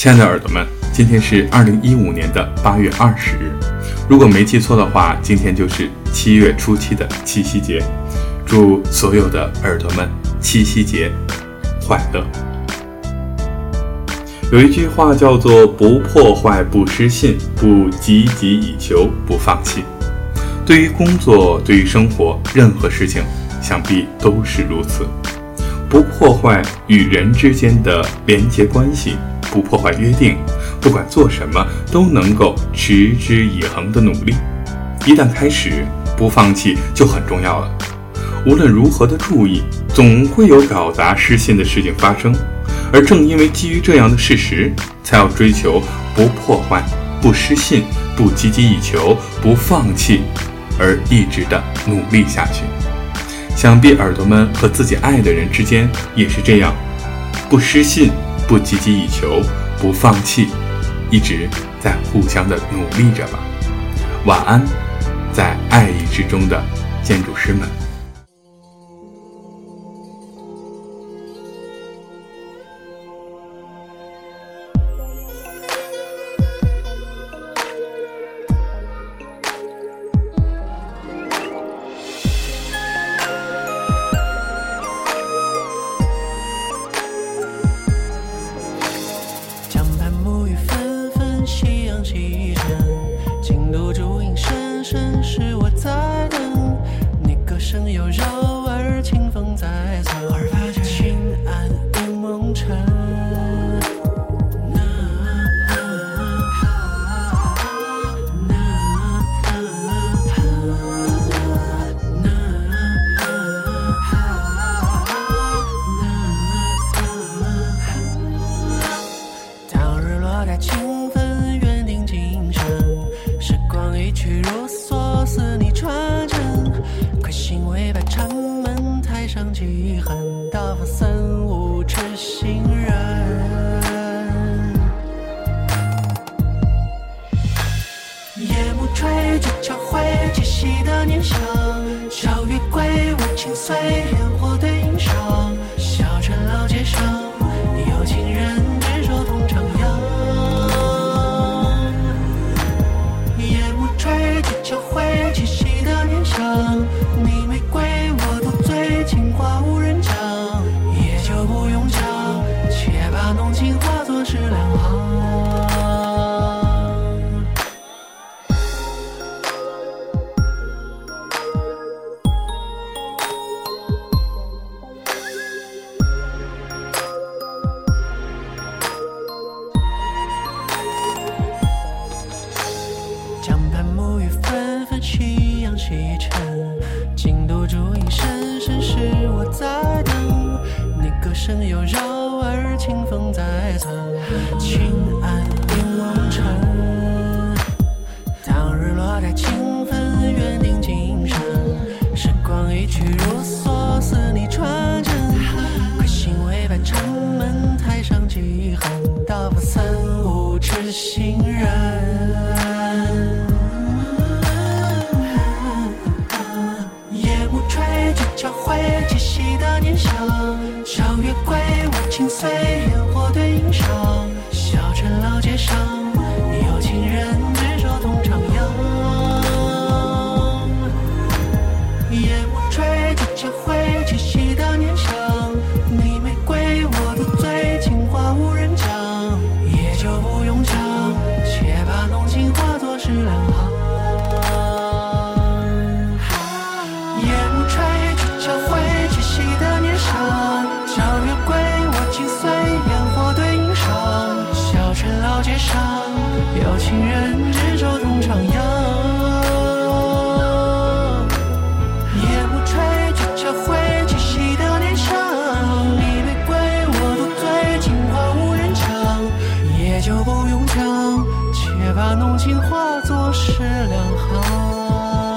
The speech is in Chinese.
亲爱的耳朵们，今天是二零一五年的八月二十日，如果没记错的话，今天就是七月初七的七夕节。祝所有的耳朵们七夕节快乐！有一句话叫做“不破坏，不失信，不积极以求，不放弃”。对于工作，对于生活，任何事情，想必都是如此。不破坏与人之间的连结关系。不破坏约定，不管做什么都能够持之以恒的努力。一旦开始，不放弃就很重要了。无论如何的注意，总会有搞砸失信的事情发生。而正因为基于这样的事实，才要追求不破坏、不失信、不积极以求、不放弃，而一直的努力下去。想必耳朵们和自己爱的人之间也是这样，不失信。不积极以求，不放弃，一直在互相的努力着吧。晚安，在爱意之中的建筑师们。黑白城门，台上戏，恨大风三五痴心人。夜幕垂，酒桥回，七夕的念想。小月归，我轻碎，烟火对影赏。小城老街上。声又绕耳，清风在侧，轻按凝望尘。当日落带清芬，缘定今生。时光一去如梭，似你传真。归心为伴城门，台上几恨，道不曾无痴心人。把浓情化作诗两行